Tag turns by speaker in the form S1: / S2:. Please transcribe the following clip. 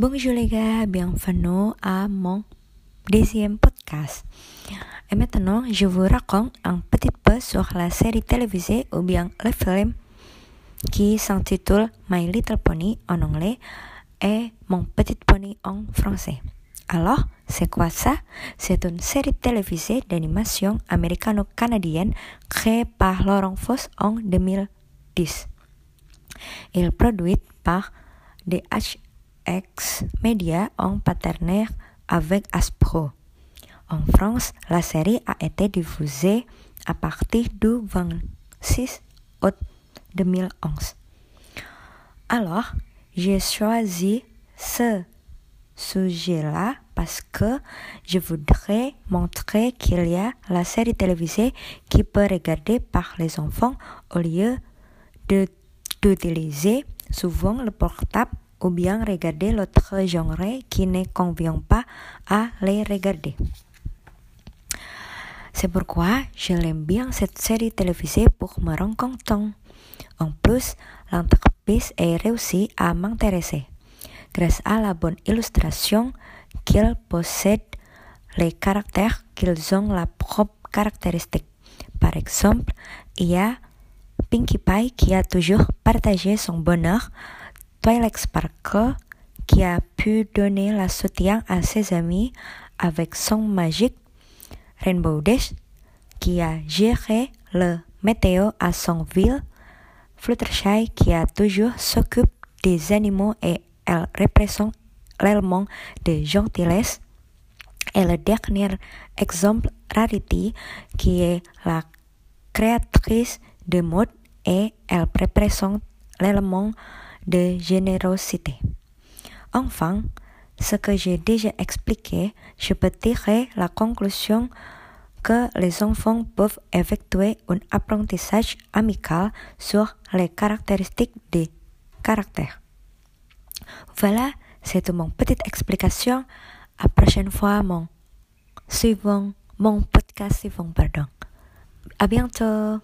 S1: Bonjour les gars, bienvenue à mon deuxième podcast. Et maintenant, je vous raconte un petit peu sur la série télévisée ou bien le film qui s'intitule My Little Pony en anglais et Mon Petit Pony en français. Alors, c'est quoi ça C'est une série télévisée d'animation américano-canadienne créée par Laurent Foss en 2010. Elle est produite par DHX Media en partenaire avec Aspro. En France, la série a été diffusée à partir du 26 août 2011. Alors, j'ai choisi ce sujet-là parce que je voudrais montrer qu'il y a la série télévisée qui peut regarder par les enfants au lieu d'utiliser souvent le portable ou bien regarder l'autre genre qui ne convient pas à les regarder. C'est pourquoi je l'aime bien cette série télévisée pour me rendre compte. En plus, l'entreprise est réussie à m'intéresser. Grâce à la bonne illustration qu'ils possèdent, les caractères qu'ils ont la propre caractéristique. Par exemple, il y a Pinkie Pie qui a toujours partagé son bonheur, Twilight Sparkle qui a pu donner la soutien à ses amis avec son magique, Rainbow Dash qui a géré le météo à son ville, Fluttershy qui a toujours s'occupe des animaux et elle représente l'élément de gentillesse. Et le dernier exemple, Rarity, qui est la créatrice de mode et elle représente l'élément de générosité. Enfin, ce que j'ai déjà expliqué, je peux tirer la conclusion que les enfants peuvent effectuer un apprentissage amical sur les caractéristiques des caractères. Voilà, c'est mon petite explication. À prochaine fois, mon suivant, mon podcast suivant, pardon. À bientôt.